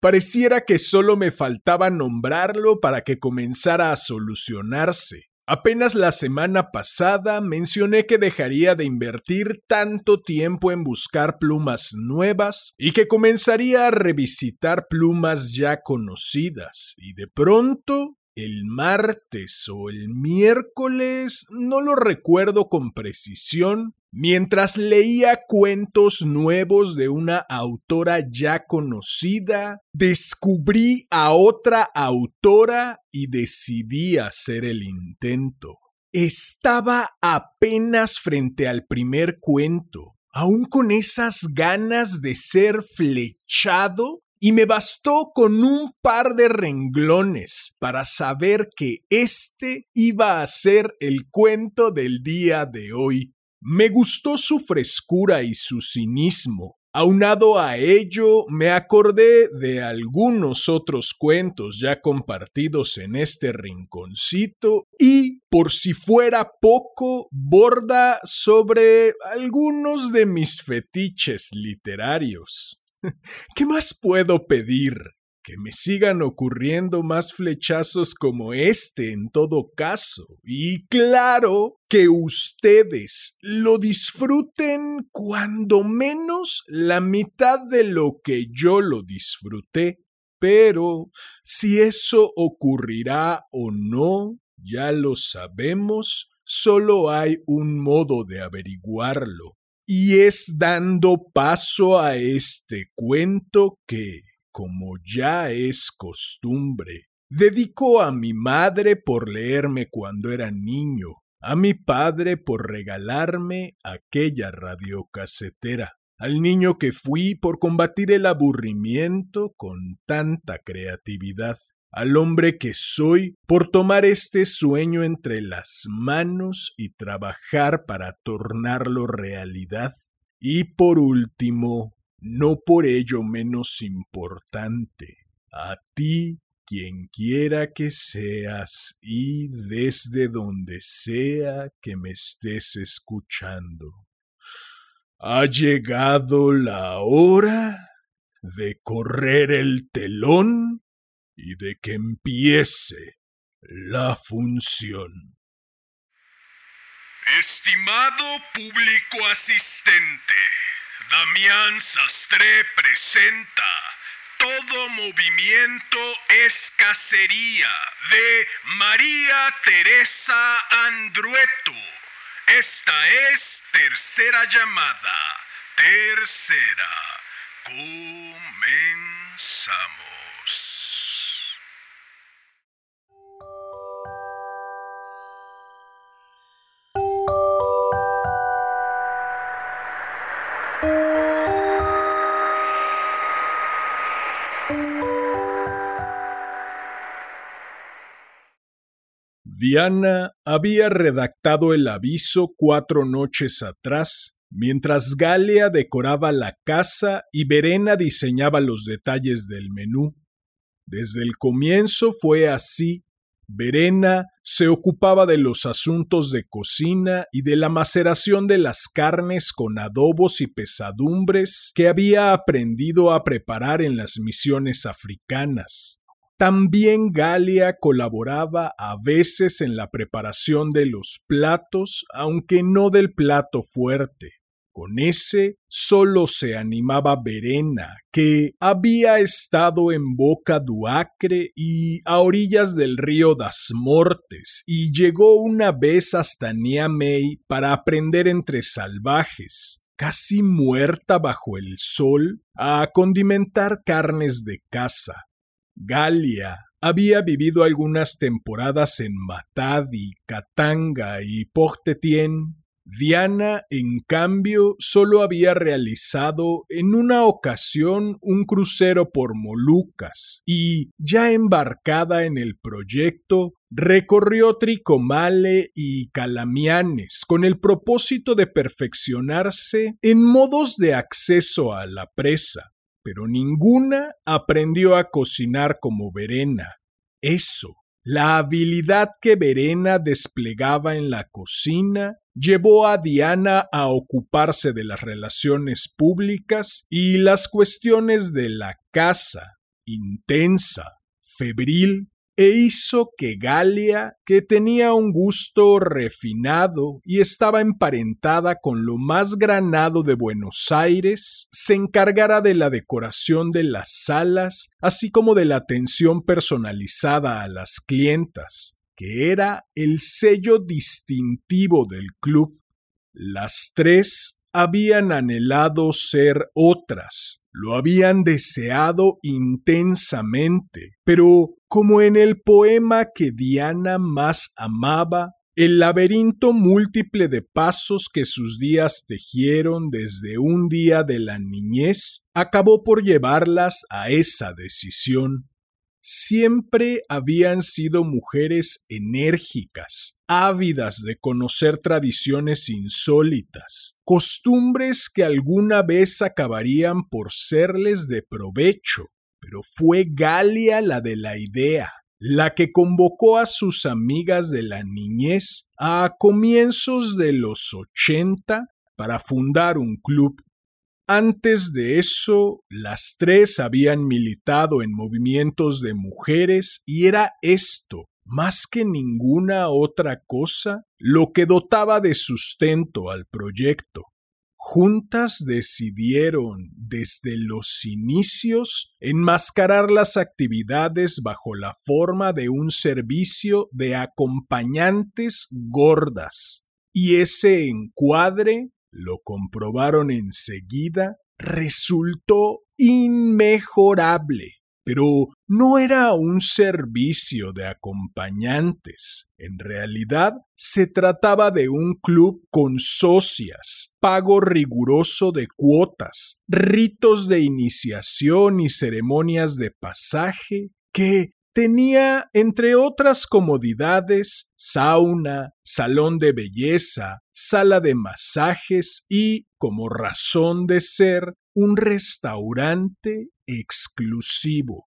Pareciera que solo me faltaba nombrarlo para que comenzara a solucionarse. Apenas la semana pasada mencioné que dejaría de invertir tanto tiempo en buscar plumas nuevas y que comenzaría a revisitar plumas ya conocidas. Y de pronto el martes o el miércoles, no lo recuerdo con precisión, mientras leía cuentos nuevos de una autora ya conocida, descubrí a otra autora y decidí hacer el intento. Estaba apenas frente al primer cuento, aún con esas ganas de ser flechado y me bastó con un par de renglones para saber que este iba a ser el cuento del día de hoy. Me gustó su frescura y su cinismo. Aunado a ello, me acordé de algunos otros cuentos ya compartidos en este rinconcito y, por si fuera poco, borda sobre algunos de mis fetiches literarios. ¿Qué más puedo pedir? Que me sigan ocurriendo más flechazos como este en todo caso. Y claro, que ustedes lo disfruten cuando menos la mitad de lo que yo lo disfruté. Pero si eso ocurrirá o no, ya lo sabemos, solo hay un modo de averiguarlo y es dando paso a este cuento que, como ya es costumbre, dedico a mi madre por leerme cuando era niño, a mi padre por regalarme aquella radiocasetera, al niño que fui por combatir el aburrimiento con tanta creatividad, al hombre que soy por tomar este sueño entre las manos y trabajar para tornarlo realidad. Y por último, no por ello menos importante, a ti, quien quiera que seas y desde donde sea que me estés escuchando. Ha llegado la hora de correr el telón y de que empiece la función. Estimado público asistente, Damián Sastre presenta Todo movimiento es cacería de María Teresa Andrueto. Esta es tercera llamada. Tercera. Comenzamos. Diana había redactado el aviso cuatro noches atrás, mientras Galia decoraba la casa y Verena diseñaba los detalles del menú. Desde el comienzo fue así. Verena se ocupaba de los asuntos de cocina y de la maceración de las carnes con adobos y pesadumbres que había aprendido a preparar en las misiones africanas. También Galia colaboraba a veces en la preparación de los platos, aunque no del plato fuerte. Con ese solo se animaba Verena, que había estado en Boca Duacre y a orillas del río Das Mortes, y llegó una vez hasta Niamey para aprender entre salvajes, casi muerta bajo el sol, a condimentar carnes de caza. Galia había vivido algunas temporadas en Matadi, Katanga y Portetien. Diana, en cambio, solo había realizado en una ocasión un crucero por Molucas y, ya embarcada en el proyecto, recorrió Tricomale y Calamianes con el propósito de perfeccionarse en modos de acceso a la presa, pero ninguna aprendió a cocinar como Verena. Eso, la habilidad que Verena desplegaba en la cocina, llevó a Diana a ocuparse de las relaciones públicas y las cuestiones de la casa, intensa, febril, e hizo que Galia, que tenía un gusto refinado y estaba emparentada con lo más granado de Buenos Aires, se encargara de la decoración de las salas, así como de la atención personalizada a las clientas, que era el sello distintivo del club. Las tres habían anhelado ser otras, lo habían deseado intensamente, pero como en el poema que Diana más amaba, el laberinto múltiple de pasos que sus días tejieron desde un día de la niñez acabó por llevarlas a esa decisión siempre habían sido mujeres enérgicas, ávidas de conocer tradiciones insólitas, costumbres que alguna vez acabarían por serles de provecho. Pero fue Galia la de la idea, la que convocó a sus amigas de la niñez a comienzos de los ochenta para fundar un club antes de eso, las tres habían militado en movimientos de mujeres y era esto, más que ninguna otra cosa, lo que dotaba de sustento al proyecto. Juntas decidieron desde los inicios enmascarar las actividades bajo la forma de un servicio de acompañantes gordas, y ese encuadre lo comprobaron enseguida, resultó inmejorable. Pero no era un servicio de acompañantes. En realidad, se trataba de un club con socias, pago riguroso de cuotas, ritos de iniciación y ceremonias de pasaje que Tenía, entre otras comodidades, sauna, salón de belleza, sala de masajes y, como razón de ser, un restaurante exclusivo.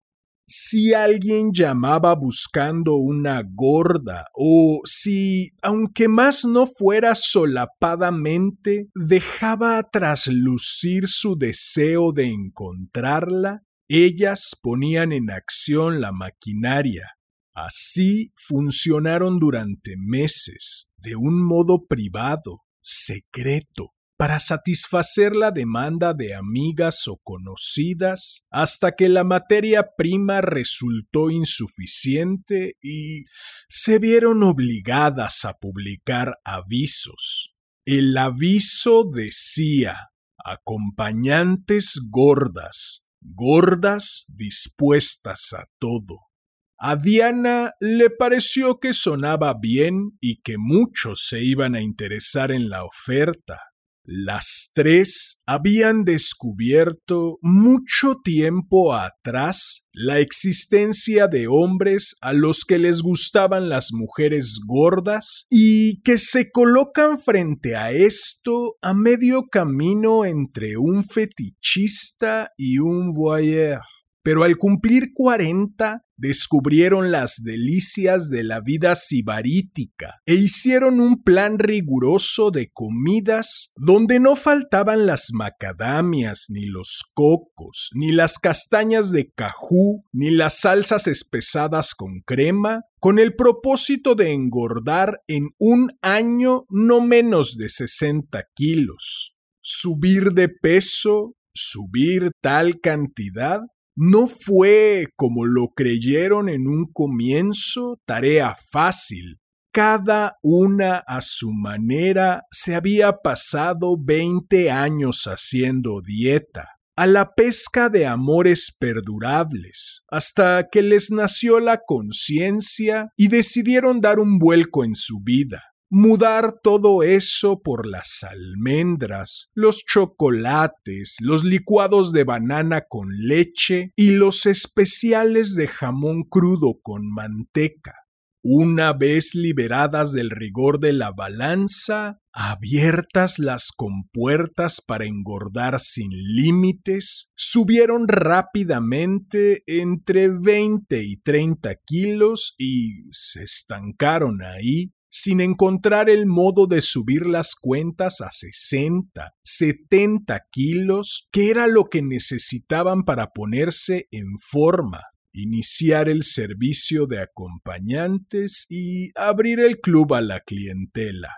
Si alguien llamaba buscando una gorda o si, aunque más no fuera solapadamente, dejaba traslucir su deseo de encontrarla, ellas ponían en acción la maquinaria. Así funcionaron durante meses, de un modo privado, secreto, para satisfacer la demanda de amigas o conocidas, hasta que la materia prima resultó insuficiente y se vieron obligadas a publicar avisos. El aviso decía acompañantes gordas, gordas dispuestas a todo. A Diana le pareció que sonaba bien y que muchos se iban a interesar en la oferta. Las tres habían descubierto mucho tiempo atrás la existencia de hombres a los que les gustaban las mujeres gordas y que se colocan frente a esto a medio camino entre un fetichista y un voyeur pero al cumplir cuarenta descubrieron las delicias de la vida sibarítica e hicieron un plan riguroso de comidas donde no faltaban las macadamias, ni los cocos, ni las castañas de cajú, ni las salsas espesadas con crema, con el propósito de engordar en un año no menos de 60 kilos. Subir de peso, subir tal cantidad no fue, como lo creyeron en un comienzo, tarea fácil. Cada una a su manera se había pasado veinte años haciendo dieta, a la pesca de amores perdurables, hasta que les nació la conciencia y decidieron dar un vuelco en su vida mudar todo eso por las almendras, los chocolates, los licuados de banana con leche y los especiales de jamón crudo con manteca. Una vez liberadas del rigor de la balanza, abiertas las compuertas para engordar sin límites, subieron rápidamente entre 20 y 30 kilos y se estancaron ahí sin encontrar el modo de subir las cuentas a 60, 70 kilos, que era lo que necesitaban para ponerse en forma iniciar el servicio de acompañantes y abrir el club a la clientela.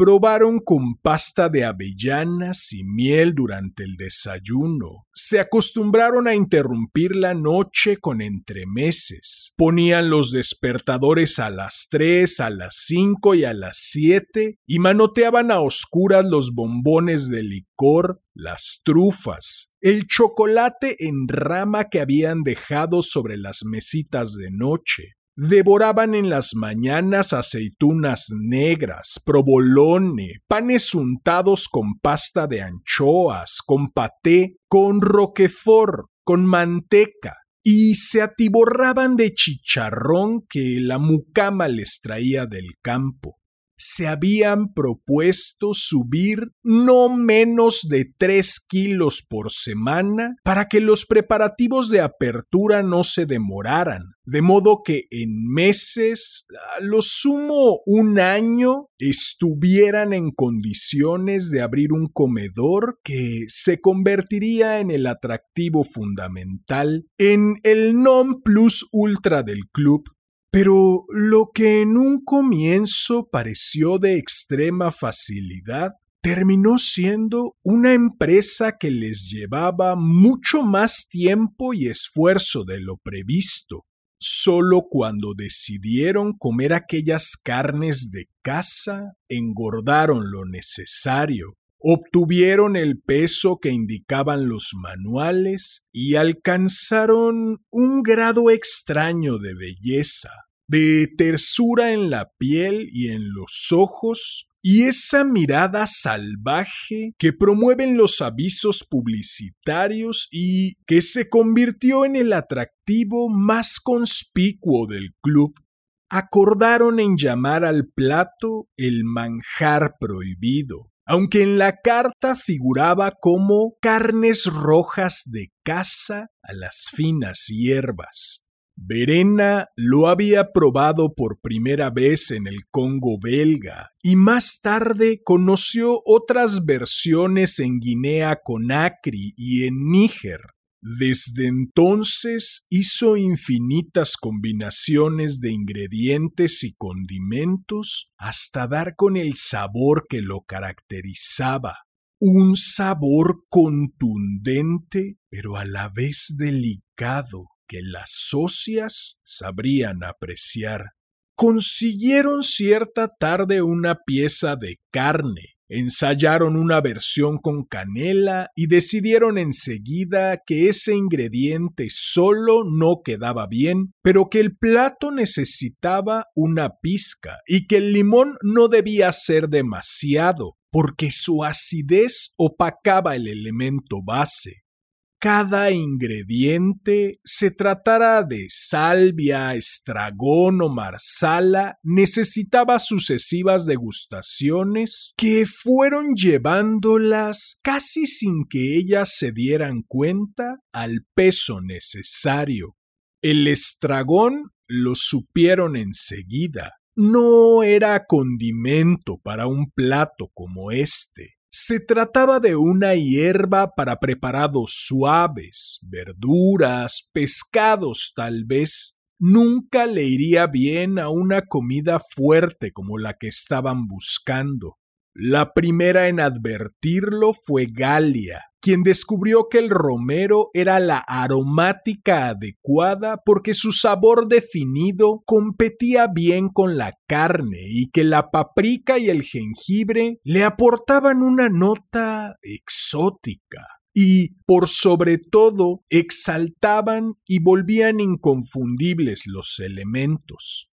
Probaron con pasta de avellanas y miel durante el desayuno. Se acostumbraron a interrumpir la noche con entremeses. Ponían los despertadores a las tres, a las cinco y a las siete y manoteaban a oscuras los bombones de licor, las trufas, el chocolate en rama que habían dejado sobre las mesitas de noche, Devoraban en las mañanas aceitunas negras, provolone, panes untados con pasta de anchoas, con paté, con roquefort, con manteca, y se atiborraban de chicharrón que la mucama les traía del campo se habían propuesto subir no menos de 3 kilos por semana para que los preparativos de apertura no se demoraran, de modo que en meses, a lo sumo un año, estuvieran en condiciones de abrir un comedor que se convertiría en el atractivo fundamental, en el non plus ultra del club pero lo que en un comienzo pareció de extrema facilidad, terminó siendo una empresa que les llevaba mucho más tiempo y esfuerzo de lo previsto. Solo cuando decidieron comer aquellas carnes de caza, engordaron lo necesario, obtuvieron el peso que indicaban los manuales y alcanzaron un grado extraño de belleza, de tersura en la piel y en los ojos, y esa mirada salvaje que promueven los avisos publicitarios y que se convirtió en el atractivo más conspicuo del club. Acordaron en llamar al plato el manjar prohibido, aunque en la carta figuraba como carnes rojas de caza a las finas hierbas. Verena lo había probado por primera vez en el Congo belga y más tarde conoció otras versiones en Guinea Conakry y en Níger. Desde entonces hizo infinitas combinaciones de ingredientes y condimentos hasta dar con el sabor que lo caracterizaba. Un sabor contundente, pero a la vez delicado, que las socias sabrían apreciar. Consiguieron cierta tarde una pieza de carne, Ensayaron una versión con canela y decidieron enseguida que ese ingrediente solo no quedaba bien, pero que el plato necesitaba una pizca y que el limón no debía ser demasiado, porque su acidez opacaba el elemento base cada ingrediente, se tratara de salvia, estragón o marsala, necesitaba sucesivas degustaciones que fueron llevándolas casi sin que ellas se dieran cuenta al peso necesario. El estragón lo supieron enseguida. No era condimento para un plato como este. Se trataba de una hierba para preparados suaves, verduras, pescados tal vez. Nunca le iría bien a una comida fuerte como la que estaban buscando. La primera en advertirlo fue Galia, quien descubrió que el romero era la aromática adecuada porque su sabor definido competía bien con la carne y que la paprika y el jengibre le aportaban una nota exótica y, por sobre todo, exaltaban y volvían inconfundibles los elementos.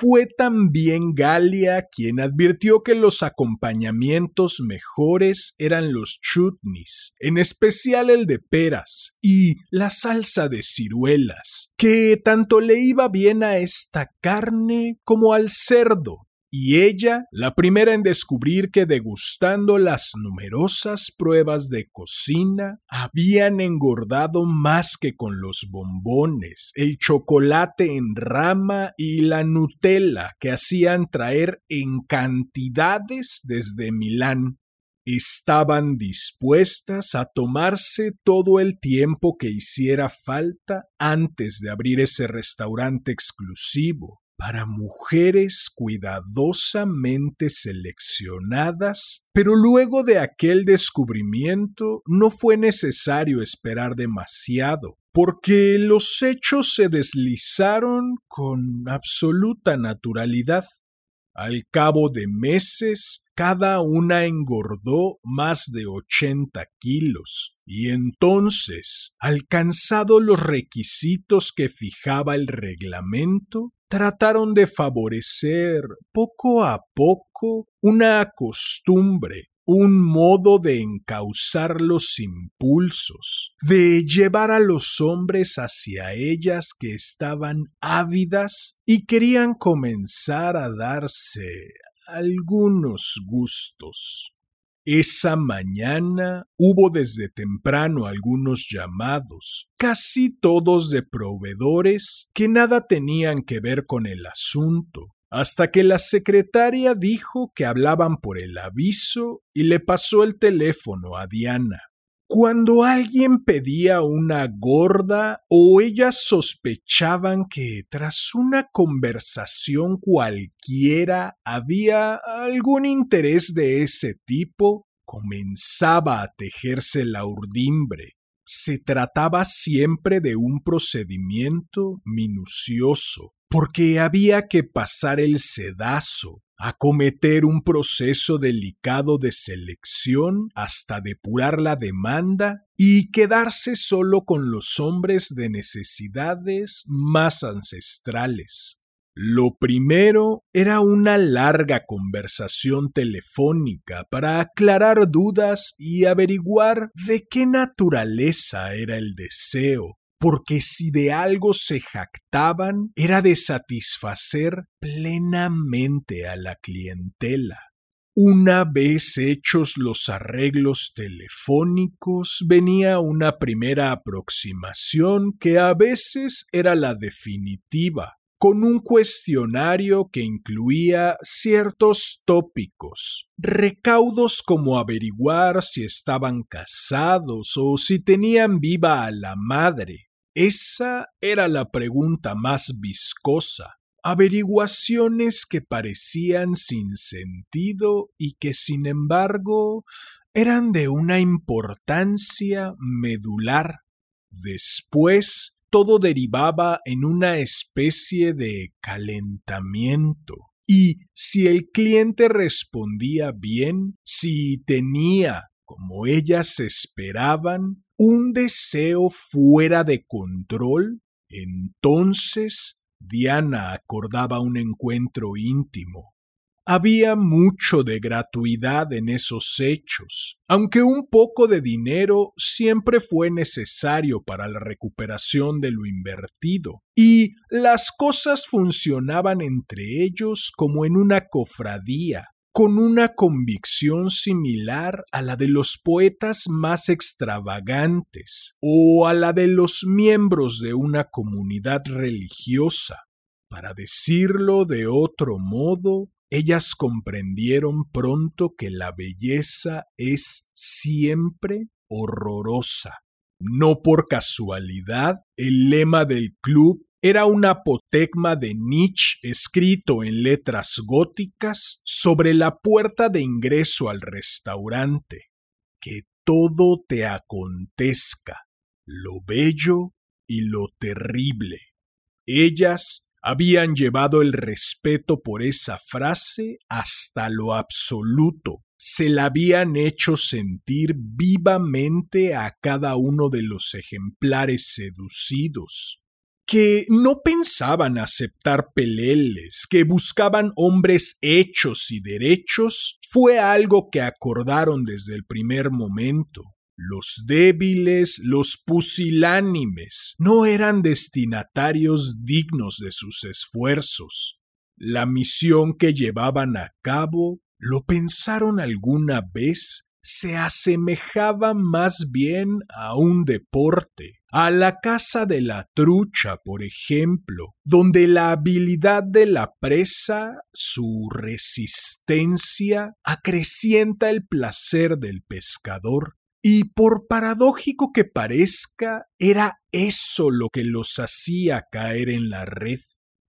Fue también Galia quien advirtió que los acompañamientos mejores eran los chutneys, en especial el de peras, y la salsa de ciruelas, que tanto le iba bien a esta carne como al cerdo, y ella, la primera en descubrir que degustando las numerosas pruebas de cocina, habían engordado más que con los bombones, el chocolate en rama y la Nutella que hacían traer en cantidades desde Milán. Estaban dispuestas a tomarse todo el tiempo que hiciera falta antes de abrir ese restaurante exclusivo, para mujeres cuidadosamente seleccionadas, pero luego de aquel descubrimiento no fue necesario esperar demasiado, porque los hechos se deslizaron con absoluta naturalidad. Al cabo de meses, cada una engordó más de ochenta kilos, y entonces, alcanzado los requisitos que fijaba el reglamento, trataron de favorecer poco a poco una costumbre, un modo de encauzar los impulsos, de llevar a los hombres hacia ellas que estaban ávidas y querían comenzar a darse algunos gustos. Esa mañana hubo desde temprano algunos llamados, casi todos de proveedores que nada tenían que ver con el asunto, hasta que la secretaria dijo que hablaban por el aviso y le pasó el teléfono a Diana. Cuando alguien pedía una gorda o ellas sospechaban que tras una conversación cualquiera había algún interés de ese tipo, comenzaba a tejerse la urdimbre. Se trataba siempre de un procedimiento minucioso, porque había que pasar el sedazo, acometer un proceso delicado de selección hasta depurar la demanda y quedarse solo con los hombres de necesidades más ancestrales. Lo primero era una larga conversación telefónica para aclarar dudas y averiguar de qué naturaleza era el deseo, porque si de algo se jactaban era de satisfacer plenamente a la clientela. Una vez hechos los arreglos telefónicos, venía una primera aproximación que a veces era la definitiva, con un cuestionario que incluía ciertos tópicos, recaudos como averiguar si estaban casados o si tenían viva a la madre, esa era la pregunta más viscosa. Averiguaciones que parecían sin sentido y que sin embargo eran de una importancia medular. Después todo derivaba en una especie de calentamiento. Y si el cliente respondía bien, si tenía, como ellas esperaban, un deseo fuera de control, entonces Diana acordaba un encuentro íntimo. Había mucho de gratuidad en esos hechos, aunque un poco de dinero siempre fue necesario para la recuperación de lo invertido, y las cosas funcionaban entre ellos como en una cofradía, con una convicción similar a la de los poetas más extravagantes o a la de los miembros de una comunidad religiosa. Para decirlo de otro modo, ellas comprendieron pronto que la belleza es siempre horrorosa. No por casualidad, el lema del club era un apotegma de Nietzsche escrito en letras góticas sobre la puerta de ingreso al restaurante. Que todo te acontezca, lo bello y lo terrible. Ellas habían llevado el respeto por esa frase hasta lo absoluto, se la habían hecho sentir vivamente a cada uno de los ejemplares seducidos, que no pensaban aceptar peleles, que buscaban hombres hechos y derechos, fue algo que acordaron desde el primer momento. Los débiles, los pusilánimes, no eran destinatarios dignos de sus esfuerzos. La misión que llevaban a cabo, ¿lo pensaron alguna vez? se asemejaba más bien a un deporte, a la caza de la trucha, por ejemplo, donde la habilidad de la presa, su resistencia, acrecienta el placer del pescador. Y por paradójico que parezca, era eso lo que los hacía caer en la red.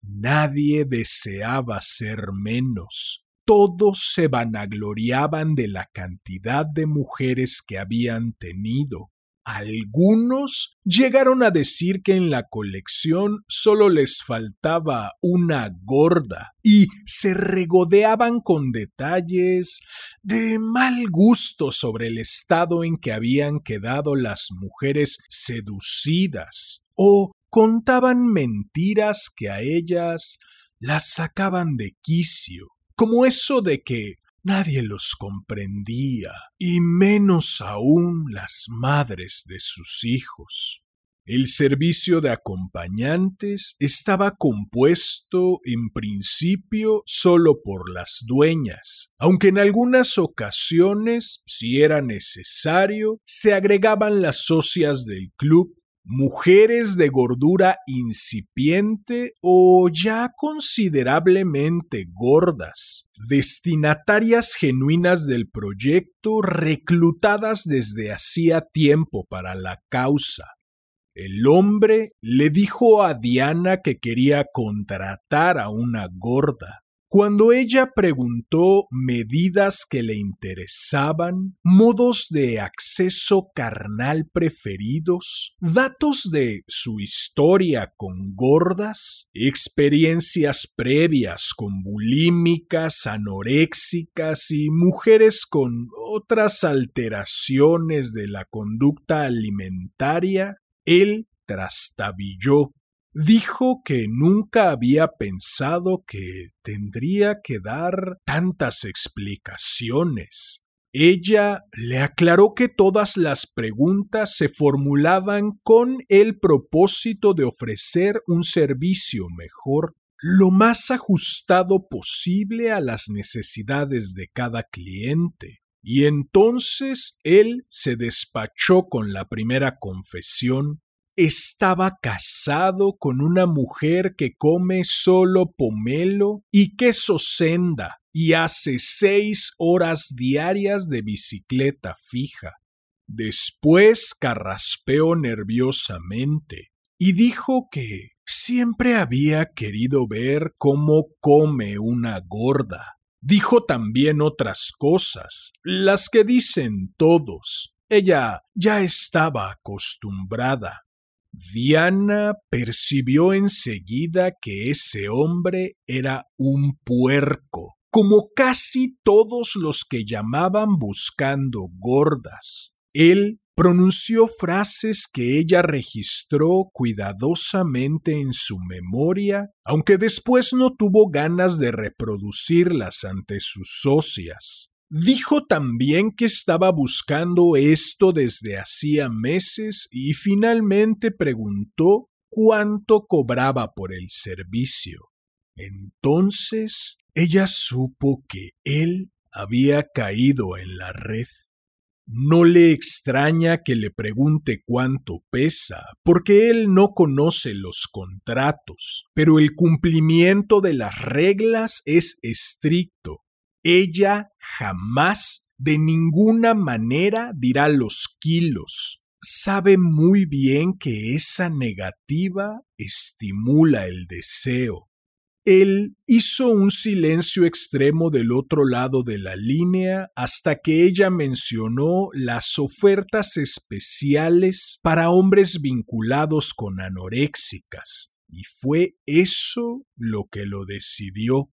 Nadie deseaba ser menos todos se vanagloriaban de la cantidad de mujeres que habían tenido. Algunos llegaron a decir que en la colección solo les faltaba una gorda y se regodeaban con detalles de mal gusto sobre el estado en que habían quedado las mujeres seducidas o contaban mentiras que a ellas las sacaban de quicio como eso de que nadie los comprendía, y menos aún las madres de sus hijos. El servicio de acompañantes estaba compuesto en principio solo por las dueñas, aunque en algunas ocasiones, si era necesario, se agregaban las socias del club mujeres de gordura incipiente o ya considerablemente gordas, destinatarias genuinas del proyecto reclutadas desde hacía tiempo para la causa. El hombre le dijo a Diana que quería contratar a una gorda, cuando ella preguntó medidas que le interesaban, modos de acceso carnal preferidos, datos de su historia con gordas, experiencias previas con bulímicas, anoréxicas y mujeres con otras alteraciones de la conducta alimentaria, él trastabilló dijo que nunca había pensado que tendría que dar tantas explicaciones. Ella le aclaró que todas las preguntas se formulaban con el propósito de ofrecer un servicio mejor, lo más ajustado posible a las necesidades de cada cliente. Y entonces él se despachó con la primera confesión estaba casado con una mujer que come solo pomelo y queso senda y hace seis horas diarias de bicicleta fija. Después carraspeó nerviosamente y dijo que siempre había querido ver cómo come una gorda. Dijo también otras cosas, las que dicen todos. Ella ya estaba acostumbrada. Diana percibió enseguida que ese hombre era un puerco, como casi todos los que llamaban buscando gordas. Él pronunció frases que ella registró cuidadosamente en su memoria, aunque después no tuvo ganas de reproducirlas ante sus socias. Dijo también que estaba buscando esto desde hacía meses y finalmente preguntó cuánto cobraba por el servicio. Entonces ella supo que él había caído en la red. No le extraña que le pregunte cuánto pesa, porque él no conoce los contratos, pero el cumplimiento de las reglas es estricto ella jamás de ninguna manera dirá los kilos. Sabe muy bien que esa negativa estimula el deseo. Él hizo un silencio extremo del otro lado de la línea hasta que ella mencionó las ofertas especiales para hombres vinculados con anoréxicas, y fue eso lo que lo decidió.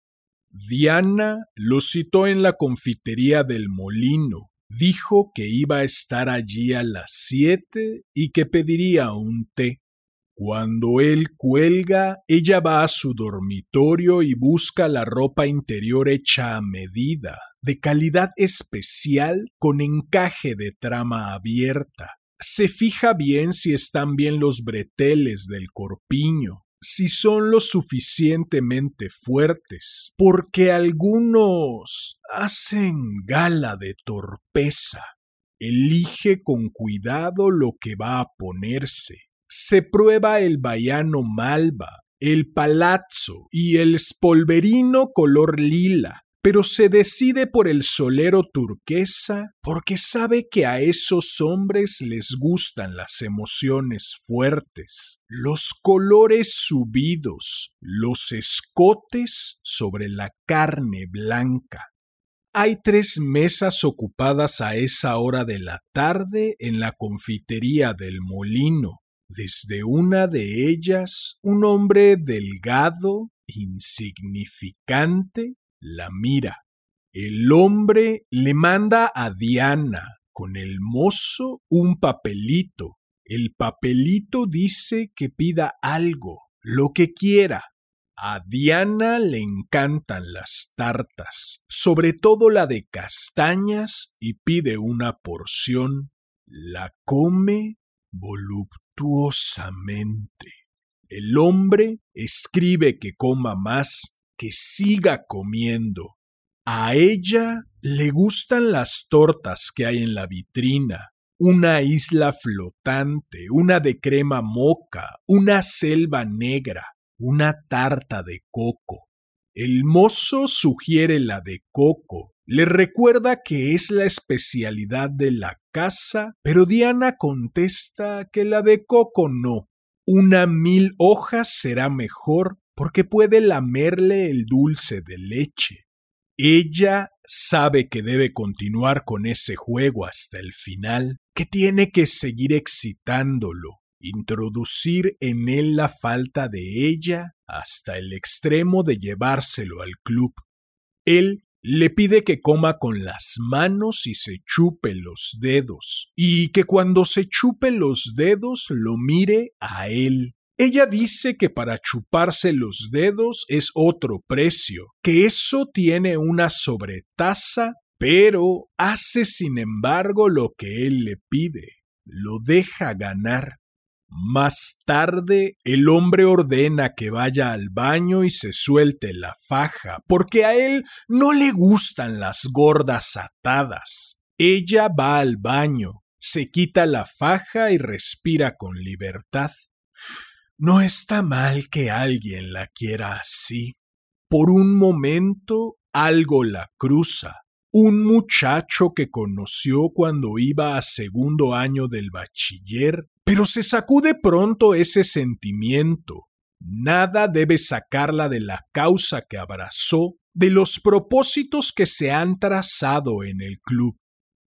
Diana lo citó en la confitería del molino. Dijo que iba a estar allí a las siete y que pediría un té. Cuando él cuelga, ella va a su dormitorio y busca la ropa interior hecha a medida, de calidad especial, con encaje de trama abierta. Se fija bien si están bien los breteles del corpiño, si son lo suficientemente fuertes, porque algunos hacen gala de torpeza. Elige con cuidado lo que va a ponerse se prueba el baiano malva, el palazzo y el spolverino color lila, pero se decide por el solero turquesa porque sabe que a esos hombres les gustan las emociones fuertes, los colores subidos, los escotes sobre la carne blanca. Hay tres mesas ocupadas a esa hora de la tarde en la confitería del molino, desde una de ellas, un hombre delgado, insignificante, la mira. El hombre le manda a Diana con el mozo un papelito. El papelito dice que pida algo, lo que quiera. A Diana le encantan las tartas, sobre todo la de castañas, y pide una porción. La come voluptuosamente el hombre escribe que coma más, que siga comiendo. A ella le gustan las tortas que hay en la vitrina, una isla flotante, una de crema moca, una selva negra, una tarta de coco. El mozo sugiere la de coco, le recuerda que es la especialidad de la casa, pero Diana contesta que la de coco no. Una mil hojas será mejor porque puede lamerle el dulce de leche. Ella sabe que debe continuar con ese juego hasta el final, que tiene que seguir excitándolo, introducir en él la falta de ella hasta el extremo de llevárselo al club. Él le pide que coma con las manos y se chupe los dedos, y que cuando se chupe los dedos lo mire a él. Ella dice que para chuparse los dedos es otro precio, que eso tiene una sobretasa, pero hace sin embargo lo que él le pide, lo deja ganar. Más tarde, el hombre ordena que vaya al baño y se suelte la faja, porque a él no le gustan las gordas atadas. Ella va al baño, se quita la faja y respira con libertad. No está mal que alguien la quiera así. Por un momento algo la cruza. Un muchacho que conoció cuando iba a segundo año del bachiller pero se sacude pronto ese sentimiento. Nada debe sacarla de la causa que abrazó, de los propósitos que se han trazado en el club.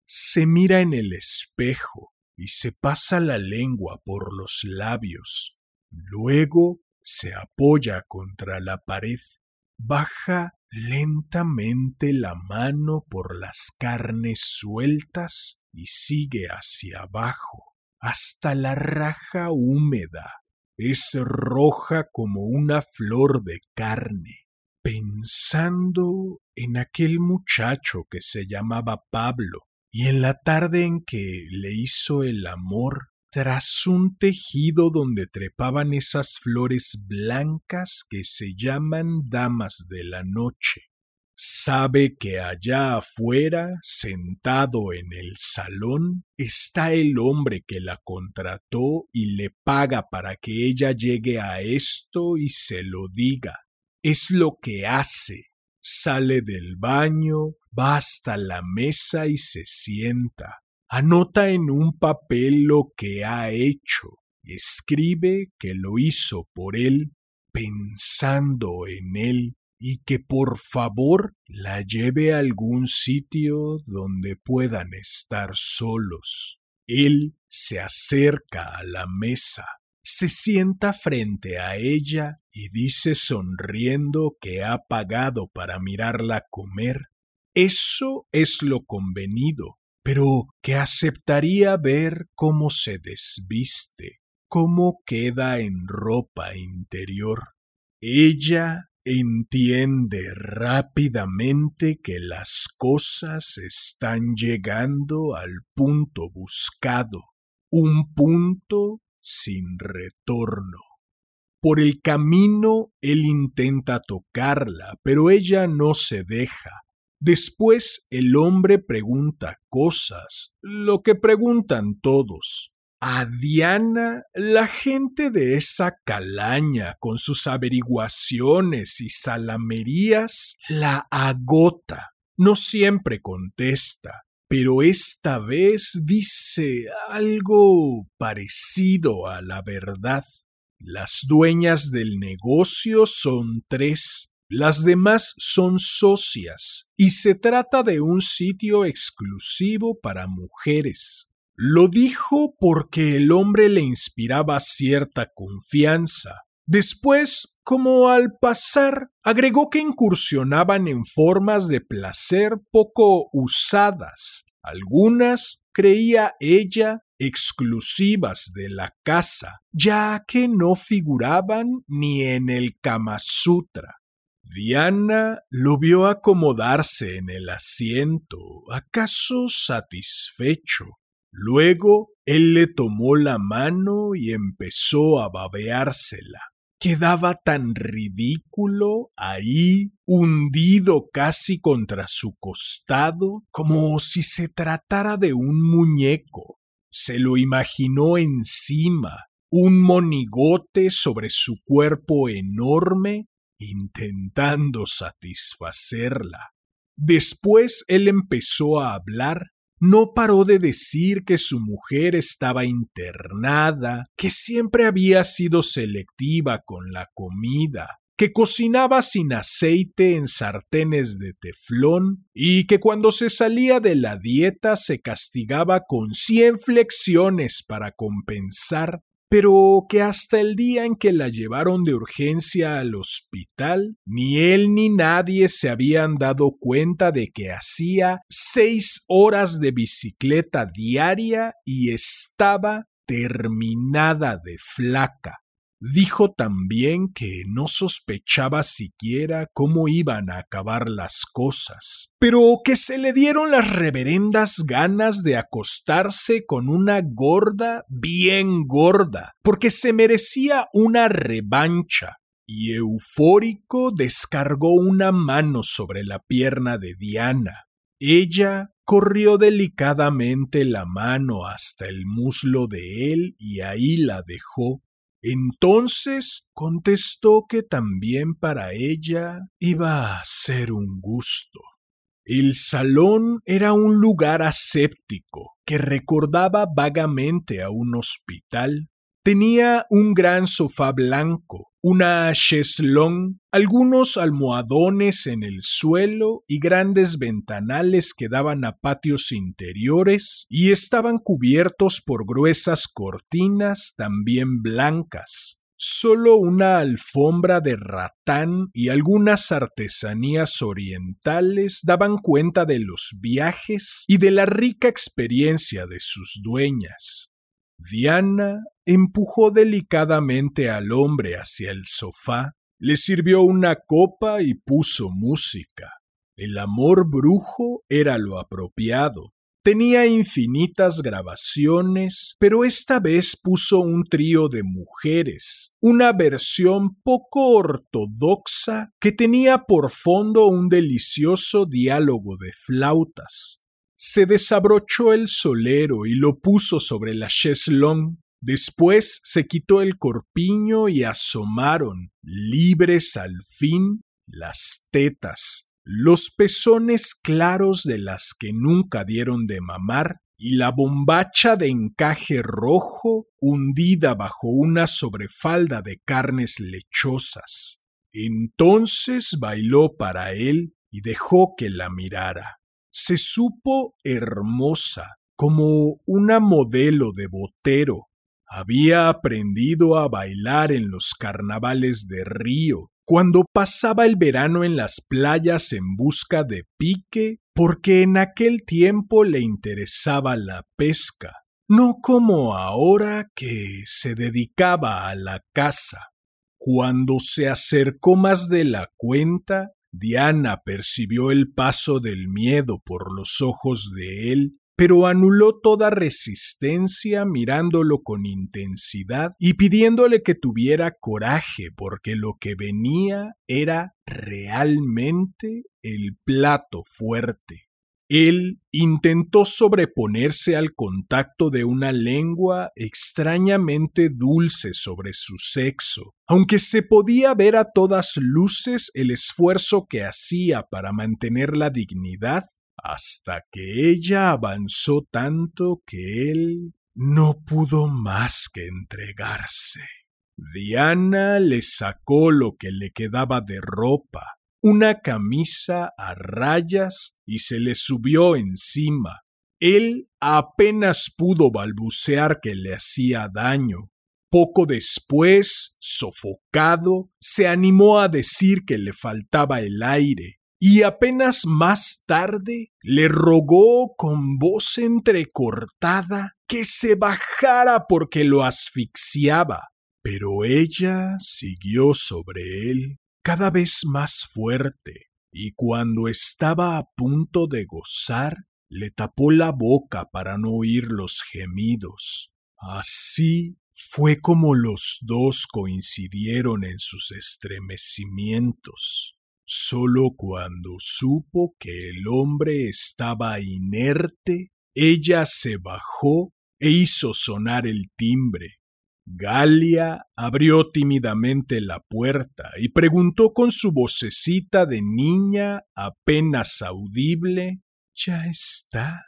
Se mira en el espejo y se pasa la lengua por los labios. Luego se apoya contra la pared, baja lentamente la mano por las carnes sueltas y sigue hacia abajo hasta la raja húmeda. Es roja como una flor de carne. Pensando en aquel muchacho que se llamaba Pablo y en la tarde en que le hizo el amor tras un tejido donde trepaban esas flores blancas que se llaman damas de la noche. Sabe que allá afuera, sentado en el salón, está el hombre que la contrató y le paga para que ella llegue a esto y se lo diga. Es lo que hace. Sale del baño, va hasta la mesa y se sienta. Anota en un papel lo que ha hecho. Escribe que lo hizo por él, pensando en él y que por favor la lleve a algún sitio donde puedan estar solos. Él se acerca a la mesa, se sienta frente a ella y dice sonriendo que ha pagado para mirarla comer. Eso es lo convenido, pero que aceptaría ver cómo se desviste, cómo queda en ropa interior. Ella entiende rápidamente que las cosas están llegando al punto buscado, un punto sin retorno. Por el camino él intenta tocarla, pero ella no se deja. Después el hombre pregunta cosas, lo que preguntan todos. A Diana, la gente de esa calaña, con sus averiguaciones y salamerías, la agota. No siempre contesta, pero esta vez dice algo parecido a la verdad. Las dueñas del negocio son tres, las demás son socias, y se trata de un sitio exclusivo para mujeres. Lo dijo porque el hombre le inspiraba cierta confianza. Después, como al pasar, agregó que incursionaban en formas de placer poco usadas, algunas, creía ella, exclusivas de la casa, ya que no figuraban ni en el Kama Sutra. Diana lo vio acomodarse en el asiento, acaso satisfecho. Luego él le tomó la mano y empezó a babeársela. Quedaba tan ridículo ahí, hundido casi contra su costado, como si se tratara de un muñeco. Se lo imaginó encima, un monigote sobre su cuerpo enorme, intentando satisfacerla. Después él empezó a hablar no paró de decir que su mujer estaba internada, que siempre había sido selectiva con la comida, que cocinaba sin aceite en sartenes de teflón y que cuando se salía de la dieta se castigaba con cien flexiones para compensar pero que hasta el día en que la llevaron de urgencia al hospital, ni él ni nadie se habían dado cuenta de que hacía seis horas de bicicleta diaria y estaba terminada de flaca. Dijo también que no sospechaba siquiera cómo iban a acabar las cosas, pero que se le dieron las reverendas ganas de acostarse con una gorda bien gorda, porque se merecía una revancha, y eufórico descargó una mano sobre la pierna de Diana. Ella corrió delicadamente la mano hasta el muslo de él y ahí la dejó, entonces contestó que también para ella iba a ser un gusto. El salón era un lugar aséptico que recordaba vagamente a un hospital. Tenía un gran sofá blanco, una cheslón, algunos almohadones en el suelo y grandes ventanales que daban a patios interiores y estaban cubiertos por gruesas cortinas también blancas. Solo una alfombra de ratán y algunas artesanías orientales daban cuenta de los viajes y de la rica experiencia de sus dueñas. Diana empujó delicadamente al hombre hacia el sofá, le sirvió una copa y puso música. El amor brujo era lo apropiado. Tenía infinitas grabaciones, pero esta vez puso un trío de mujeres, una versión poco ortodoxa que tenía por fondo un delicioso diálogo de flautas se desabrochó el solero y lo puso sobre la cheslón. Después se quitó el corpiño y asomaron, libres al fin, las tetas, los pezones claros de las que nunca dieron de mamar y la bombacha de encaje rojo hundida bajo una sobrefalda de carnes lechosas. Entonces bailó para él y dejó que la mirara se supo hermosa, como una modelo de botero. Había aprendido a bailar en los carnavales de Río, cuando pasaba el verano en las playas en busca de pique, porque en aquel tiempo le interesaba la pesca. no como ahora que se dedicaba a la caza. Cuando se acercó más de la cuenta, Diana percibió el paso del miedo por los ojos de él, pero anuló toda resistencia mirándolo con intensidad y pidiéndole que tuviera coraje porque lo que venía era realmente el plato fuerte. Él intentó sobreponerse al contacto de una lengua extrañamente dulce sobre su sexo, aunque se podía ver a todas luces el esfuerzo que hacía para mantener la dignidad, hasta que ella avanzó tanto que él no pudo más que entregarse. Diana le sacó lo que le quedaba de ropa, una camisa a rayas y se le subió encima. Él apenas pudo balbucear que le hacía daño. Poco después, sofocado, se animó a decir que le faltaba el aire, y apenas más tarde le rogó con voz entrecortada que se bajara porque lo asfixiaba. Pero ella siguió sobre él cada vez más fuerte, y cuando estaba a punto de gozar, le tapó la boca para no oír los gemidos. Así fue como los dos coincidieron en sus estremecimientos. Solo cuando supo que el hombre estaba inerte, ella se bajó e hizo sonar el timbre. Galia abrió tímidamente la puerta y preguntó con su vocecita de niña apenas audible ¿Ya está?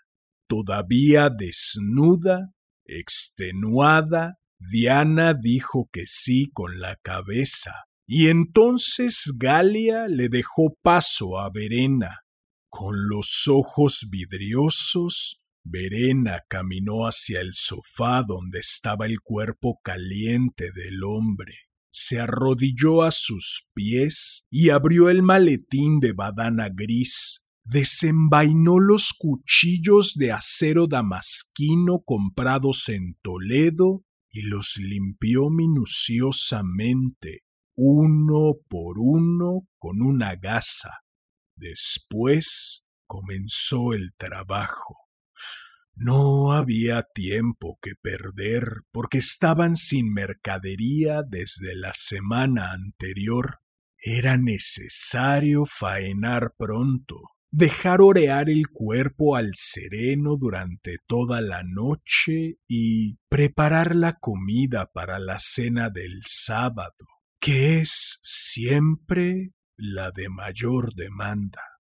Todavía desnuda, extenuada, Diana dijo que sí con la cabeza, y entonces Galia le dejó paso a Verena. Con los ojos vidriosos Verena caminó hacia el sofá donde estaba el cuerpo caliente del hombre. Se arrodilló a sus pies y abrió el maletín de badana gris. Desenvainó los cuchillos de acero damasquino comprados en Toledo y los limpió minuciosamente, uno por uno, con una gasa. Después comenzó el trabajo. No había tiempo que perder porque estaban sin mercadería desde la semana anterior. Era necesario faenar pronto, dejar orear el cuerpo al sereno durante toda la noche y preparar la comida para la cena del sábado, que es siempre la de mayor demanda.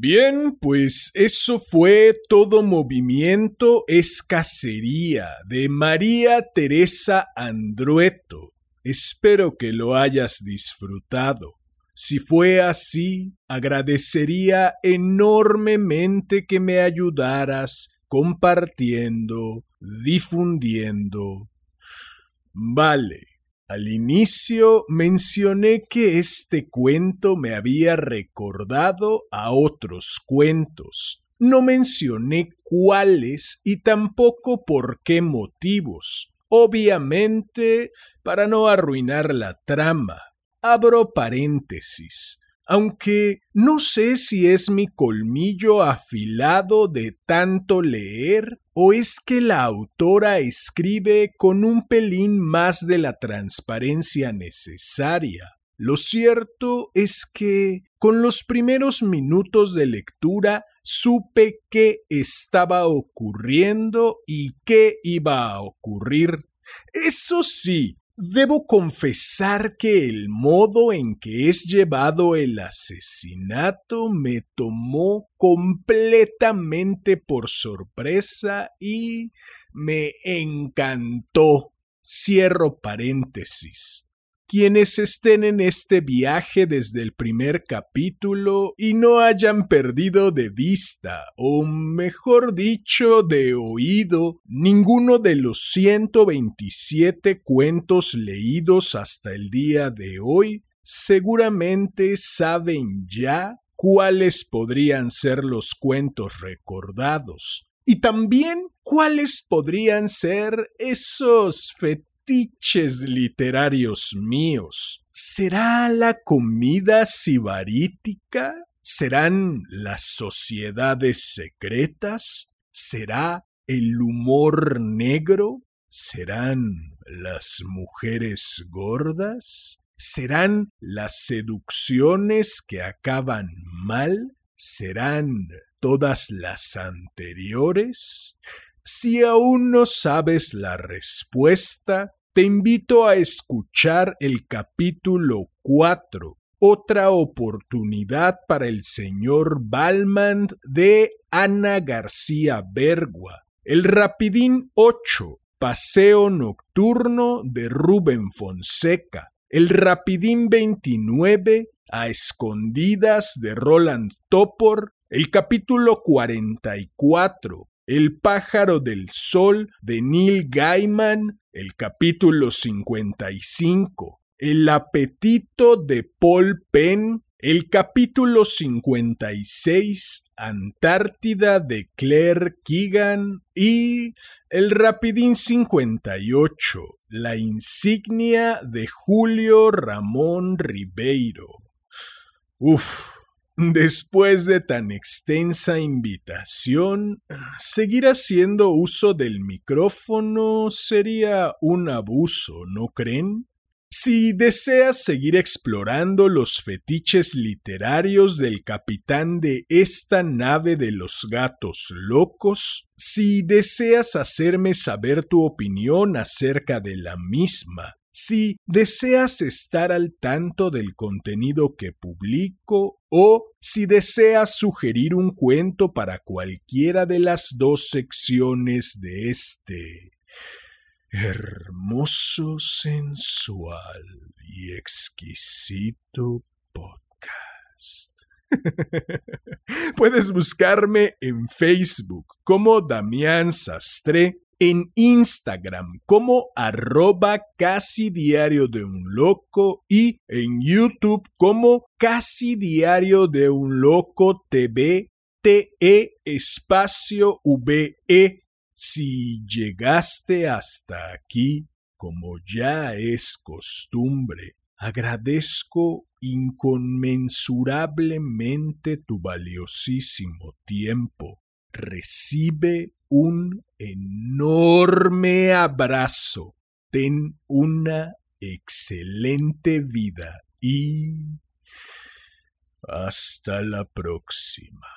Bien, pues eso fue todo movimiento es cacería de María Teresa Andrueto. Espero que lo hayas disfrutado. Si fue así, agradecería enormemente que me ayudaras compartiendo, difundiendo. Vale, al inicio mencioné que este cuento me había recordado a otros cuentos. No mencioné cuáles y tampoco por qué motivos. Obviamente, para no arruinar la trama. Abro paréntesis aunque no sé si es mi colmillo afilado de tanto leer o es que la autora escribe con un pelín más de la transparencia necesaria. Lo cierto es que con los primeros minutos de lectura supe qué estaba ocurriendo y qué iba a ocurrir. Eso sí, Debo confesar que el modo en que es llevado el asesinato me tomó completamente por sorpresa y me encantó. Cierro paréntesis. Quienes estén en este viaje desde el primer capítulo y no hayan perdido de vista, o mejor dicho, de oído, ninguno de los 127 cuentos leídos hasta el día de hoy, seguramente saben ya cuáles podrían ser los cuentos recordados. Y también cuáles podrían ser esos fetiches literarios míos. ¿Será la comida sibarítica? ¿Serán las sociedades secretas? ¿Será el humor negro? ¿Serán las mujeres gordas? ¿Serán las seducciones que acaban mal? ¿Serán todas las anteriores? Si aún no sabes la respuesta, te invito a escuchar el capítulo 4, otra oportunidad para el señor Balmand de Ana García Bergua, el Rapidín 8, Paseo Nocturno de Rubén Fonseca, el Rapidín 29, A Escondidas de Roland Topor, el capítulo 44, El pájaro del sol de Neil Gaiman, el capítulo 55, El apetito de Paul Penn, el capítulo 56, Antártida de Claire Keegan y el Rapidín 58, la insignia de Julio Ramón Ribeiro. Uf, después de tan extensa invitación, seguir haciendo uso del micrófono sería un abuso, ¿no creen? Si deseas seguir explorando los fetiches literarios del capitán de esta nave de los gatos locos, si deseas hacerme saber tu opinión acerca de la misma, si deseas estar al tanto del contenido que publico o si deseas sugerir un cuento para cualquiera de las dos secciones de este hermoso, sensual y exquisito podcast. Puedes buscarme en Facebook como Damián Sastre, en Instagram como arroba casi diario de un loco y en YouTube como casi diario de un loco TV TE espacio VE si llegaste hasta aquí, como ya es costumbre, agradezco inconmensurablemente tu valiosísimo tiempo. Recibe un enorme abrazo. Ten una excelente vida y hasta la próxima.